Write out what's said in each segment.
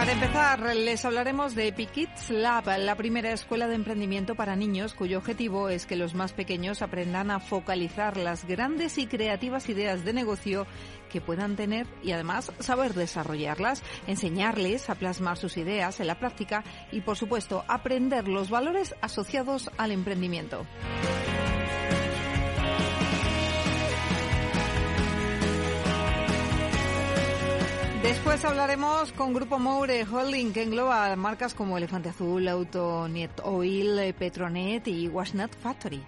Para empezar, les hablaremos de Epic Lab, la primera escuela de emprendimiento para niños cuyo objetivo es que los más pequeños aprendan a focalizar las grandes y creativas ideas de negocio que puedan tener y además saber desarrollarlas, enseñarles a plasmar sus ideas en la práctica y, por supuesto, aprender los valores asociados al emprendimiento. Después hablaremos con Grupo Moure Holding, que engloba marcas como Elefante Azul, Autonet Oil, Petronet y Washnut Factory.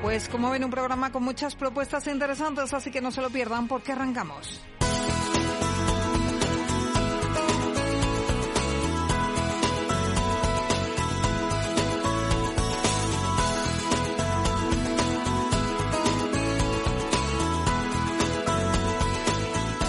Pues como ven, un programa con muchas propuestas interesantes, así que no se lo pierdan porque arrancamos.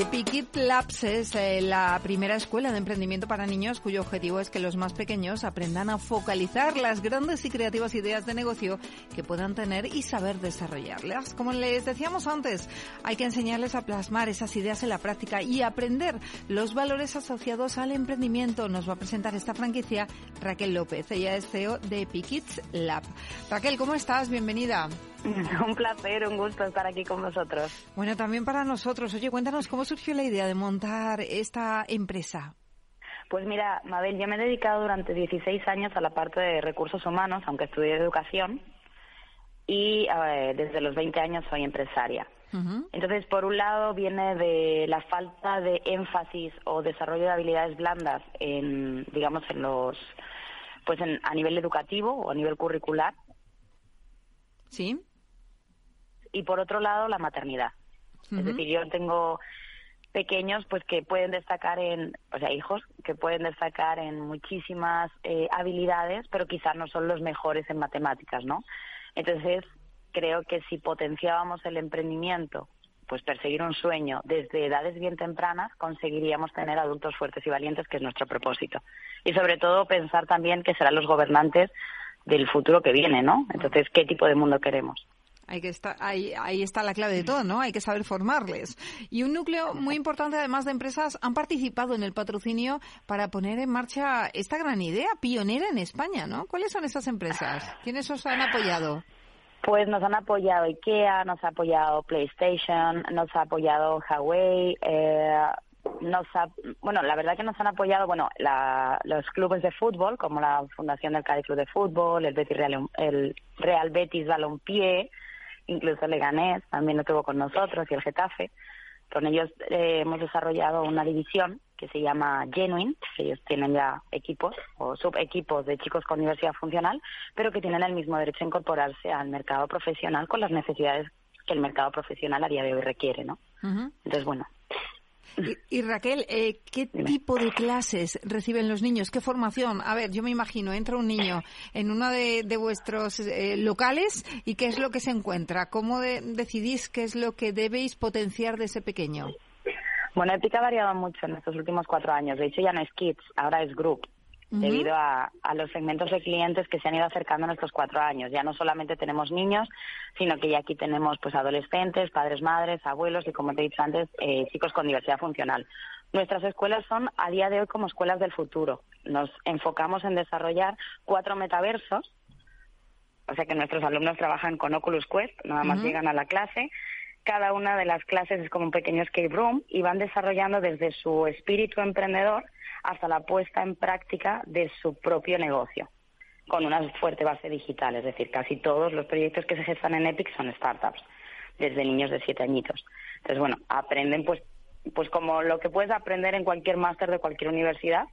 Epic Labs es eh, la primera escuela de emprendimiento para niños cuyo objetivo es que los más pequeños aprendan a focalizar las grandes y creativas ideas de negocio que puedan tener y saber desarrollarlas. Como les decíamos antes, hay que enseñarles a plasmar esas ideas en la práctica y aprender los valores asociados al emprendimiento. Nos va a presentar esta franquicia Raquel López. Ella es CEO de Epic Lab. Raquel, ¿cómo estás? Bienvenida. Un placer, un gusto estar aquí con vosotros. Bueno, también para nosotros. Oye, cuéntanos cómo surgió la idea de montar esta empresa. Pues mira, Mabel, yo me he dedicado durante 16 años a la parte de recursos humanos, aunque estudié educación, y desde los 20 años soy empresaria. Entonces, por un lado, viene de la falta de énfasis o desarrollo de habilidades blandas en, digamos, en los, pues en, a nivel educativo o a nivel curricular. Sí y por otro lado la maternidad. Es decir, yo tengo pequeños pues que pueden destacar en, o sea, hijos que pueden destacar en muchísimas eh, habilidades, pero quizás no son los mejores en matemáticas, ¿no? Entonces, creo que si potenciábamos el emprendimiento, pues perseguir un sueño desde edades bien tempranas, conseguiríamos tener adultos fuertes y valientes, que es nuestro propósito. Y sobre todo pensar también que serán los gobernantes del futuro que viene, ¿no? Entonces, ¿qué tipo de mundo queremos? Hay que estar, ahí, ahí está la clave de todo, ¿no? Hay que saber formarles. Y un núcleo muy importante, además de empresas, han participado en el patrocinio para poner en marcha esta gran idea, pionera en España, ¿no? ¿Cuáles son esas empresas? ¿Quiénes os han apoyado? Pues nos han apoyado IKEA, nos ha apoyado PlayStation, nos ha apoyado Huawei, eh, nos bueno, la verdad que nos han apoyado, bueno, los clubes de fútbol, como la Fundación del Cádiz Club de Fútbol, el Betis Real, el Real Betis Balompié, incluso Leganés también lo tuvo con nosotros y el Getafe. Con ellos eh, hemos desarrollado una división que se llama Genuine, que ellos tienen ya equipos o subequipos de chicos con diversidad funcional, pero que tienen el mismo derecho a incorporarse al mercado profesional con las necesidades que el mercado profesional a día de hoy requiere, ¿no? Entonces, bueno, y, Raquel, eh, ¿qué tipo de clases reciben los niños? ¿Qué formación? A ver, yo me imagino, entra un niño en uno de, vuestros eh, locales y ¿qué es lo que se encuentra? ¿Cómo decidís qué es lo que debéis potenciar de ese pequeño? Bueno, Epic ha variado mucho en estos últimos cuatro años. De hecho, ya no es Kids, ahora es Group debido a, los segmentos de clientes que se han ido acercando en estos cuatro años. Ya no solamente tenemos niños, sino que ya aquí tenemos pues adolescentes, padres, madres, abuelos y, como te he dicho antes, eh, chicos con diversidad funcional. Nuestras escuelas son a día de hoy como escuelas del futuro. Nos enfocamos en desarrollar cuatro metaversos, o sea que nuestros alumnos trabajan con Oculus Quest, nada más llegan a la clase. Cada una de las clases es como un pequeño escape room y van desarrollando desde su espíritu emprendedor hasta la puesta en práctica de su propio negocio, con una fuerte base digital. Es decir, casi todos los proyectos que se gestan en Epic son startups, desde niños de siete añitos. Entonces, bueno, aprenden pues, pues como lo que puedes aprender en cualquier máster de cualquier universidad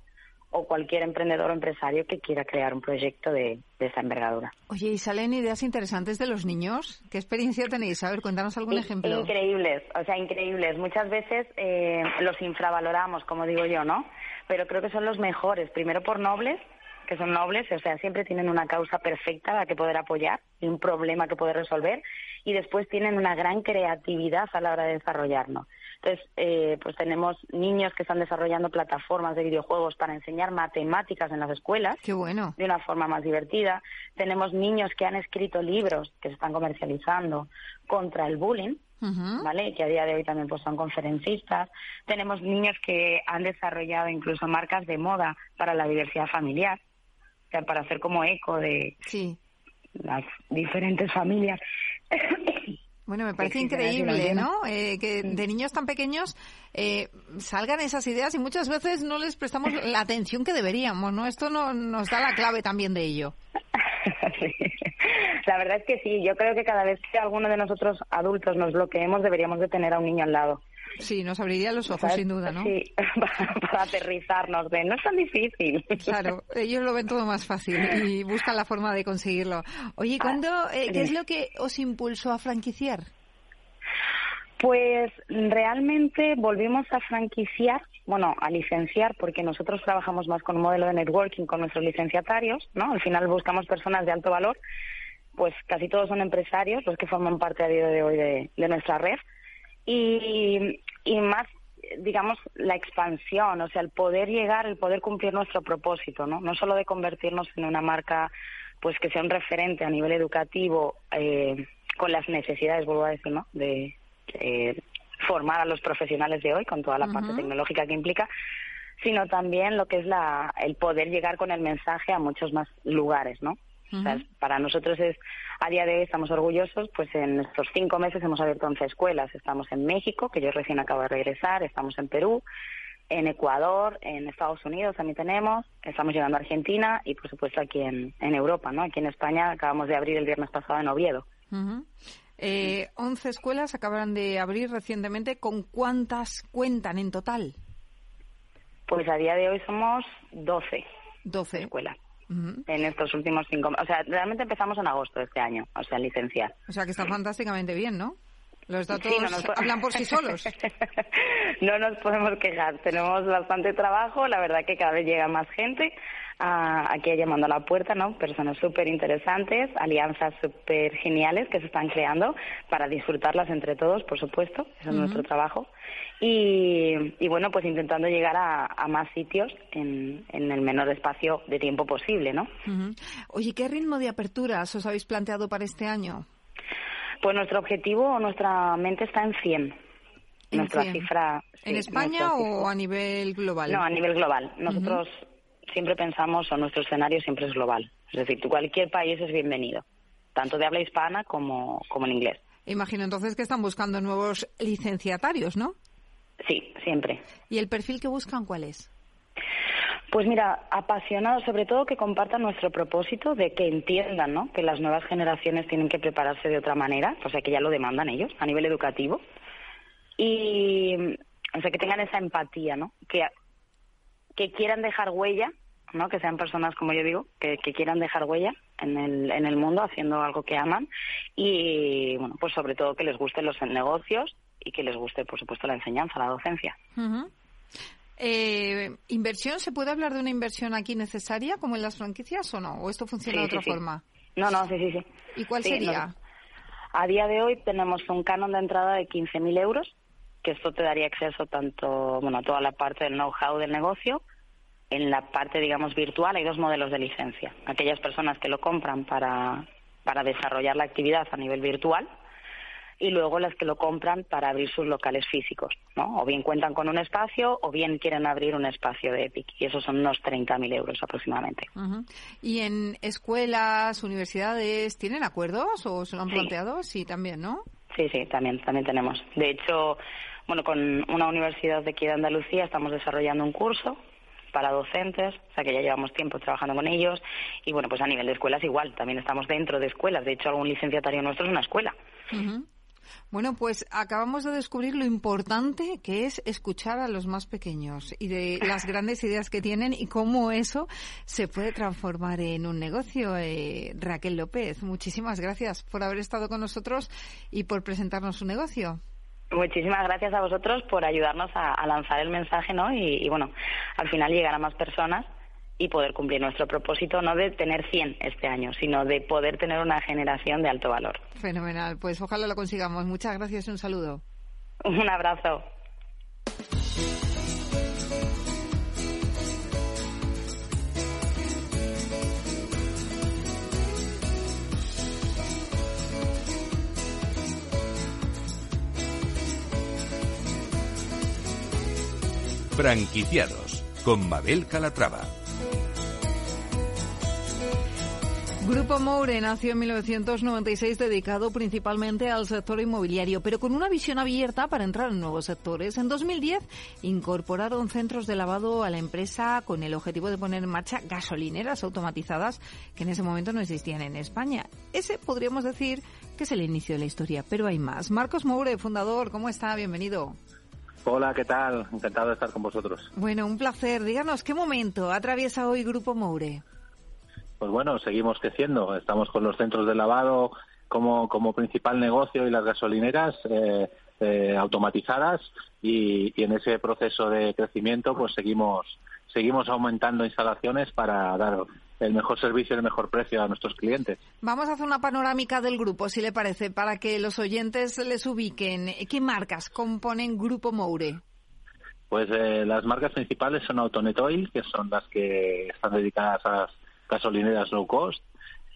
o cualquier emprendedor o empresario que quiera crear un proyecto de, de esa envergadura. Oye, ¿y salen ideas interesantes de los niños? ¿Qué experiencia tenéis? A ver, cuéntanos algún ejemplo. Increíbles, o sea, increíbles. Muchas veces eh, los infravaloramos, como digo yo, ¿no? Pero creo que son los mejores, primero por nobles, que son nobles, o sea, siempre tienen una causa perfecta a la que poder apoyar y un problema que poder resolver, y después tienen una gran creatividad a la hora de desarrollarnos. Entonces, eh, pues tenemos niños que están desarrollando plataformas de videojuegos para enseñar matemáticas en las escuelas. Qué bueno. De una forma más divertida. Tenemos niños que han escrito libros que se están comercializando contra el bullying. ¿Vale? Que a día de hoy también pues son conferencistas. Tenemos niños que han desarrollado incluso marcas de moda para la diversidad familiar, o sea, para hacer como eco de las diferentes familias. Bueno, me parece increíble, ¿no? Eh, que de niños tan pequeños eh, salgan esas ideas y muchas veces no les prestamos la atención que deberíamos, ¿no? Esto no, nos da la clave también de ello. La verdad es que sí. Yo creo que cada vez que alguno de nosotros adultos nos bloqueemos, deberíamos de tener a un niño al lado. Sí, nos abriría los ojos, sin duda, ¿no? Sí, para, aterrizarnos de no es tan difícil. Claro, ellos lo ven todo más fácil y buscan la forma de conseguirlo. Oye, ¿cuándo, eh, ¿qué es lo que os impulsó a franquiciar? Pues realmente volvimos a franquiciar, bueno, a licenciar, porque nosotros trabajamos más con un modelo de networking con nuestros licenciatarios, ¿no? Al final buscamos personas de alto valor, pues casi todos son empresarios los que forman parte a día de hoy de nuestra red y, y más digamos, la expansión, o sea, el poder llegar, el poder cumplir nuestro propósito, ¿no? No solo de convertirnos en una marca, pues que sea un referente a nivel educativo, eh, con las necesidades, vuelvo a decir, ¿no? De formar a los profesionales de hoy, con toda la parte tecnológica que implica, sino también lo que es la, el poder llegar con el mensaje a muchos más lugares, ¿no? Para nosotros es, a día de hoy estamos orgullosos, pues en estos cinco meses hemos abierto 11 escuelas. Estamos en México, que yo recién acabo de regresar, estamos en Perú, en Ecuador, en Estados Unidos también tenemos, estamos llegando a Argentina y por supuesto aquí en, en Europa, ¿no? Aquí en España acabamos de abrir el viernes pasado en Oviedo. eh, 11 escuelas acaban de abrir recientemente. ¿Con cuántas cuentan en total? Pues a día de hoy somos 12. 12 escuelas en estos últimos cinco O sea, realmente empezamos en agosto de este año, o sea, licenciar. O sea, que está fantásticamente bien, ¿no? Los datos hablan por sí solos. no nos podemos quejar. Tenemos bastante trabajo. La verdad que cada vez llega más gente aquí llamando a la puerta, ¿no? Personas súper interesantes, alianzas súper geniales que se están creando para disfrutarlas entre todos, por supuesto. Eso es nuestro trabajo. Y, bueno, pues intentando llegar a, más sitios en, el menor espacio de tiempo posible, ¿no? Oye, ¿qué ritmo de aperturas os habéis planteado para este año? Pues nuestro objetivo, nuestra mente está en 100. nuestra cifra. ¿En España o a nivel global? No, a nivel global. Nosotros siempre pensamos, o nuestro escenario siempre es global. Es decir, cualquier país es bienvenido, tanto de habla hispana como, como en inglés. Imagino entonces que están buscando nuevos licenciatarios, ¿no? Sí, siempre. ¿Y el perfil que buscan cuál es? Pues mira, apasionados, sobre todo que compartan nuestro propósito de que entiendan, ¿no? Que las nuevas generaciones tienen que prepararse de otra manera, o sea, que ya lo demandan ellos a nivel educativo. Y, o sea, que tengan esa empatía, ¿no? Que, que quieran dejar huella, ¿no? Que sean personas, como yo digo, que, quieran dejar huella en el, en el mundo haciendo algo que aman y, bueno, pues sobre todo que les gusten los negocios y que les guste, por supuesto, la enseñanza, la docencia. Eh, ¿Inversión? ¿Se puede hablar de una inversión aquí necesaria, como en las franquicias, o no? ¿O esto funciona de otra forma? No, no, sí, sí, sí. ¿Y cuál sería? a día de hoy tenemos un canon de entrada de 15.000 euros, que esto te daría acceso tanto, bueno, a toda la parte del know-how del negocio, en la parte, digamos, virtual hay dos modelos de licencia. Aquellas personas que lo compran para, para desarrollar la actividad a nivel virtual, y luego las que lo compran para abrir sus locales físicos, ¿no? O bien cuentan con un espacio o bien quieren abrir un espacio de Epic y esos son unos 30.000 euros aproximadamente. ¿Y en escuelas, universidades, tienen acuerdos o se lo han planteado? Sí, también, ¿no? Sí, sí, también, también tenemos. De hecho, bueno, con una universidad de aquí de Andalucía estamos desarrollando un curso para docentes, o sea que ya llevamos tiempo trabajando con ellos y bueno, pues a nivel de escuelas igual, también estamos dentro de escuelas, de hecho algún licenciatario nuestro es una escuela. Bueno, pues acabamos de descubrir lo importante que es escuchar a los más pequeños y de las grandes ideas que tienen y cómo eso se puede transformar en un negocio. Eh, Raquel López, muchísimas gracias por haber estado con nosotros y por presentarnos su negocio. Muchísimas gracias a vosotros por ayudarnos a, lanzar el mensaje, ¿no? y, bueno, al final llegar a más personas y poder cumplir nuestro propósito, no de tener 100 este año, sino de poder tener una generación de alto valor. Fenomenal, pues ojalá lo consigamos. Muchas gracias y un saludo. Un abrazo. Franquiciados con Mabel Calatrava. Grupo Moure nació en 1996 dedicado principalmente al sector inmobiliario, pero con una visión abierta para entrar en nuevos sectores. En 2010 incorporaron centros de lavado a la empresa con el objetivo de poner en marcha gasolineras automatizadas que en ese momento no existían en España. Ese podríamos decir que es el inicio de la historia, pero hay más. Marcos Moure, fundador, ¿cómo está? Bienvenido. Hola, ¿qué tal? Encantado de estar con vosotros. Bueno, un placer. Díganos, ¿qué momento atraviesa hoy Grupo Moure? Pues bueno, seguimos creciendo. Estamos con los centros de lavado como, como principal negocio y las gasolineras eh, eh, automatizadas y, y, en ese proceso de crecimiento pues seguimos seguimos aumentando instalaciones para dar el mejor servicio y el mejor precio a nuestros clientes. Vamos a hacer una panorámica del grupo, si le parece, para que los oyentes les ubiquen. ¿Qué marcas componen Grupo Moure? Pues eh, las marcas principales son Autonet Oil, que son las que están dedicadas a las gasolineras low cost,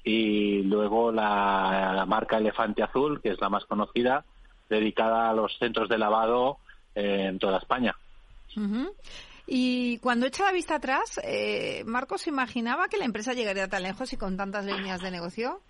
y luego la, marca Elefante Azul, que es la más conocida, dedicada a los centros de lavado en toda España. Y cuando echa la vista atrás, eh, ¿Marcos imaginaba que la empresa llegaría tan lejos y con tantas líneas de negocio?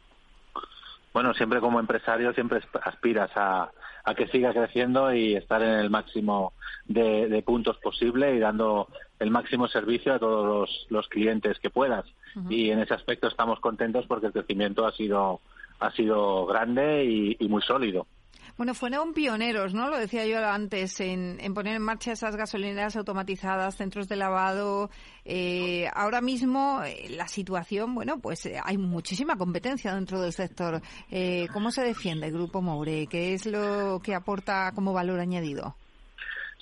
Bueno, siempre como empresario siempre aspiras a, que siga creciendo y estar en el máximo de, puntos posible y dando el máximo servicio a todos los, clientes que puedas. Y en ese aspecto estamos contentos porque el crecimiento ha sido ha sido grande y muy sólido. Bueno, fueron pioneros, ¿no? Lo decía yo antes, en, poner en marcha esas gasolineras automatizadas, centros de lavado. Eh, ahora mismo eh, la situación, bueno, pues eh, hay muchísima competencia dentro del sector. ¿Cómo se defiende el Grupo Moure? ¿Qué es lo que aporta como valor añadido?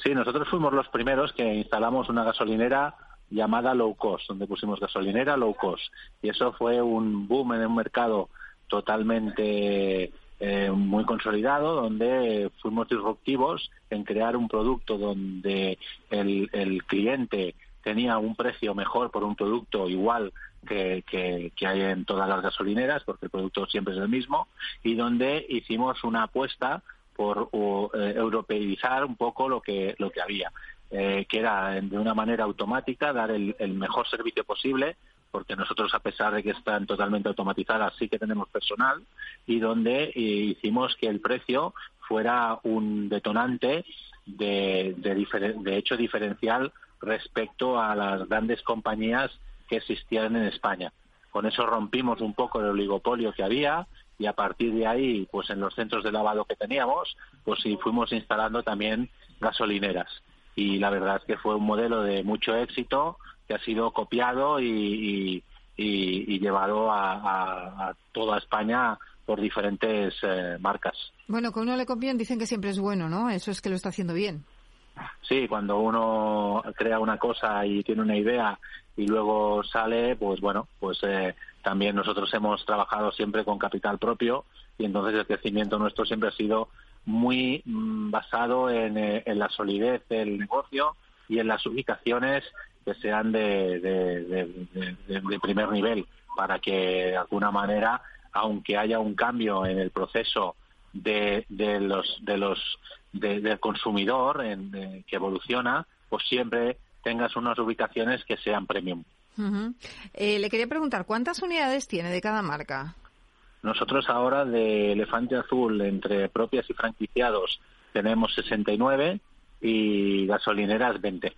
Sí, nosotros fuimos los primeros que instalamos una gasolinera llamada low cost, donde pusimos gasolinera low cost. Y eso fue un boom en un mercado totalmente eh, muy consolidado, donde fuimos disruptivos en crear un producto donde el, el cliente tenía un precio mejor por un producto igual que, que, hay en todas las gasolineras, porque el producto siempre es el mismo, y donde hicimos una apuesta por eh, europeizar un poco lo que, lo que había, eh, que era de una manera automática dar el, mejor servicio posible porque nosotros, a pesar de que están totalmente automatizadas, sí que tenemos personal y donde eh, hicimos que el precio fuera un detonante de, de, hecho diferencial respecto a las grandes compañías que existían en España. Con eso rompimos un poco el oligopolio que había y a partir de ahí, pues en los centros de lavado que teníamos, pues sí fuimos instalando también gasolineras. Y la verdad es que fue un modelo de mucho éxito, que ha sido copiado y, llevado a, toda España por diferentes eh, marcas. Bueno, que uno le copien dicen que siempre es bueno, ¿no? Eso es que lo está haciendo bien. Sí, cuando uno crea una cosa y tiene una idea y luego sale, pues bueno, pues eh, también nosotros hemos trabajado siempre con capital propio y entonces el crecimiento nuestro siempre ha sido muy mm, basado en, eh, la solidez del negocio y en las ubicaciones que sean de, de, primer nivel para que de alguna manera, aunque haya un cambio en el proceso de, de los de los del consumidor en, que evoluciona, pues siempre tengas unas ubicaciones que sean premium. Eh, le quería preguntar, ¿cuántas unidades tiene de cada marca? Nosotros ahora de Elefante Azul, entre propias y franquiciados, tenemos 69 y gasolineras 20.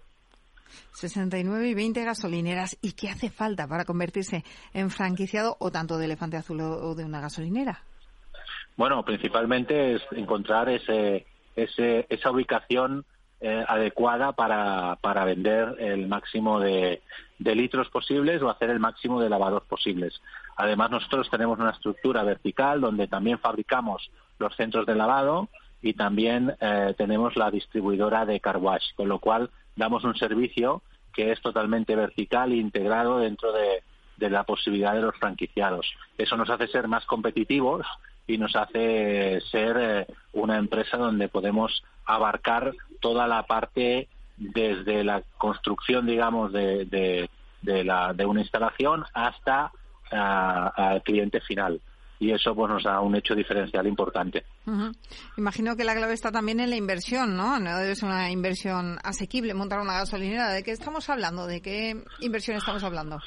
69 y 20 gasolineras. ¿Y qué hace falta para convertirse en franquiciado o tanto de Elefante Azul o de una gasolinera? Bueno, principalmente es encontrar ese, ese, esa ubicación eh, adecuada para, para vender el máximo de, de litros posibles o hacer el máximo de lavados posibles. Además, nosotros tenemos una estructura vertical donde también fabricamos los centros de lavado y también eh, tenemos la distribuidora de car wash, con lo cual damos un servicio que es totalmente vertical e integrado dentro de, la posibilidad de los franquiciados. Eso nos hace ser más competitivos y nos hace ser eh, una empresa donde podemos abarcar toda la parte desde la construcción, digamos, de, de, la, de una instalación hasta al cliente final. Y eso pues nos da un hecho diferencial importante. Imagino que la clave está también en la inversión, ¿no? No es una inversión asequible montar una gasolinera. ¿De qué estamos hablando? ¿De qué inversión estamos hablando?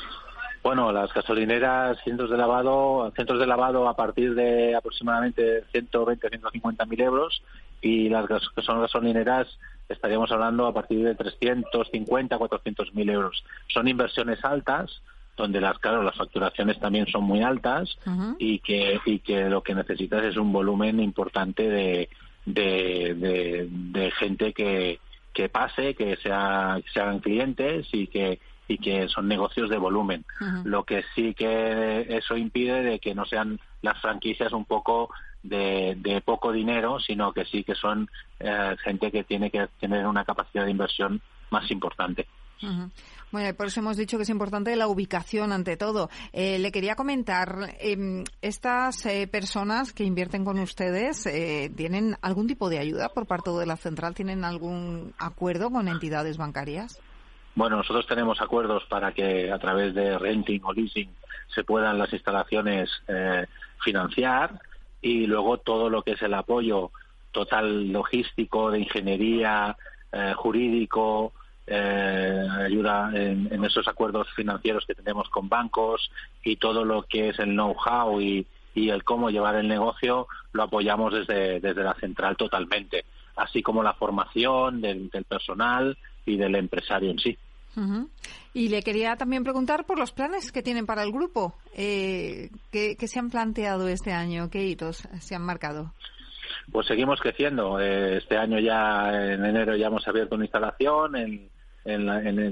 Bueno, las gasolineras, centros de lavado, centros de lavado a partir de aproximadamente 120 150 mil euros y las que son gasolineras estaríamos hablando a partir de 350 400 mil euros. Son inversiones altas donde las claro las facturaciones también son muy altas y que y que lo que necesitas es un volumen importante de de, de, gente que, que pase que sea que se hagan clientes y que y que son negocios de volumen. Lo que sí que eso impide de que no sean las franquicias un poco de, de poco dinero, sino que sí que son eh, gente que tiene que tener una capacidad de inversión más importante. Bueno, por eso hemos dicho que es importante la ubicación ante todo. Eh, le quería comentar, em, estas eh, personas que invierten con ustedes, ¿tienen algún tipo de ayuda por parte de la central? ¿Tienen algún acuerdo con entidades bancarias? Bueno, nosotros tenemos acuerdos para que a través de renting o leasing se puedan las instalaciones eh, financiar y luego todo lo que es el apoyo total logístico, de ingeniería, eh, jurídico, eh, ayuda en, esos acuerdos financieros que tenemos con bancos y todo lo que es el know-how y, el cómo llevar el negocio lo apoyamos desde, desde la central totalmente, así como la formación del personal y del empresario en sí. Y le quería también preguntar por los planes que tienen para el grupo. Eh, ¿qué, se han planteado este año? ¿Qué hitos se han marcado? Pues seguimos creciendo. Eh, este año ya, en enero, ya hemos abierto una instalación. En,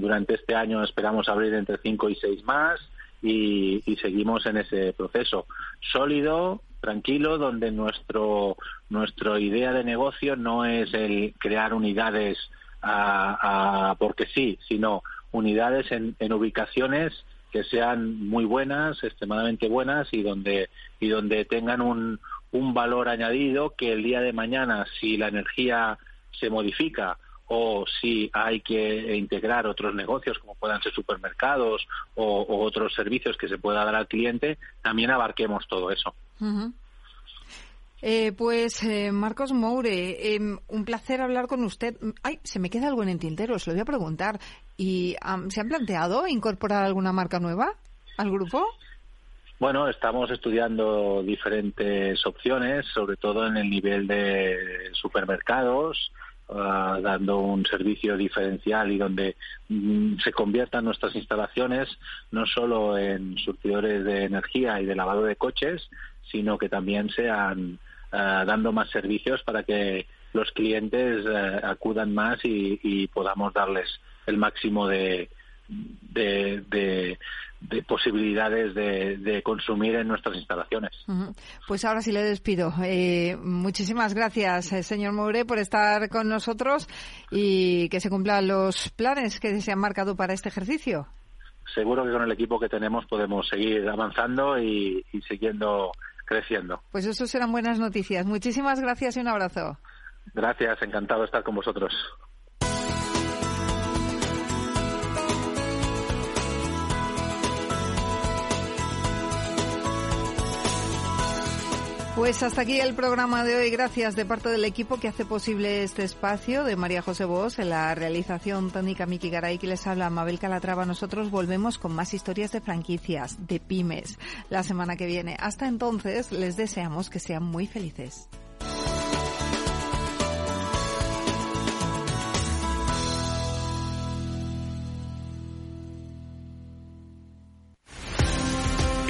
durante este año esperamos abrir entre cinco y seis más. Y, y, seguimos en ese proceso sólido, tranquilo, donde nuestro nuestra idea de negocio no es el crear unidades a, porque sí, sino unidades en, en ubicaciones que sean muy buenas, extremadamente buenas y donde y donde tengan un, un valor añadido que el día de mañana si la energía se modifica o si hay que integrar otros negocios como puedan ser supermercados o, otros servicios que se pueda dar al cliente, también abarquemos todo eso. Eh, pues eh, Marcos Moure, em, un placer hablar con usted. Ay, se me queda algo en el tintero, se lo voy a preguntar. ¿Y se han planteado incorporar alguna marca nueva al grupo? Bueno, estamos estudiando diferentes opciones, sobre todo en el nivel de supermercados, ah, dando un servicio diferencial y donde mm, se conviertan nuestras instalaciones no solo en surtidores de energía y de lavado de coches, sino que también sean eh, dando más servicios para que los clientes eh, acudan más y, podamos darles el máximo de, de, posibilidades de, consumir en nuestras instalaciones. Pues ahora sí le despido. Eh, muchísimas gracias, señor Moure, por estar con nosotros y que se cumplan los planes que se han marcado para este ejercicio. Seguro que con el equipo que tenemos podemos seguir avanzando y, y siguiendo creciendo. Pues eso serán buenas noticias. Muchísimas gracias y un abrazo. Gracias, encantado de estar con vosotros. Pues hasta aquí el programa de hoy. Gracias de parte del equipo que hace posible este espacio de María José Bos, en la realización técnica Miki Garay, que les habla Mabel Calatrava. Nosotros volvemos con más historias de franquicias, de pymes, la semana que viene. Hasta entonces, les deseamos que sean muy felices.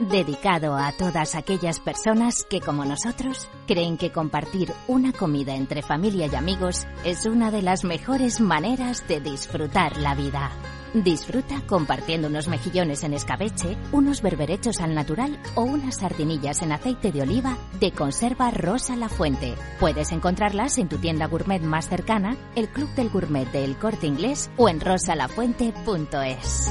Dedicado a todas aquellas personas que, como nosotros, creen que compartir una comida entre familia y amigos es una de las mejores maneras de disfrutar la vida. Disfruta compartiendo unos mejillones en escabeche, unos berberechos al natural o unas sardinillas en aceite de oliva de conserva Rosa La Fuente. Puedes encontrarlas en tu tienda gourmet más cercana, el Club del Gourmet del Corte Inglés o en rosalafuente.es.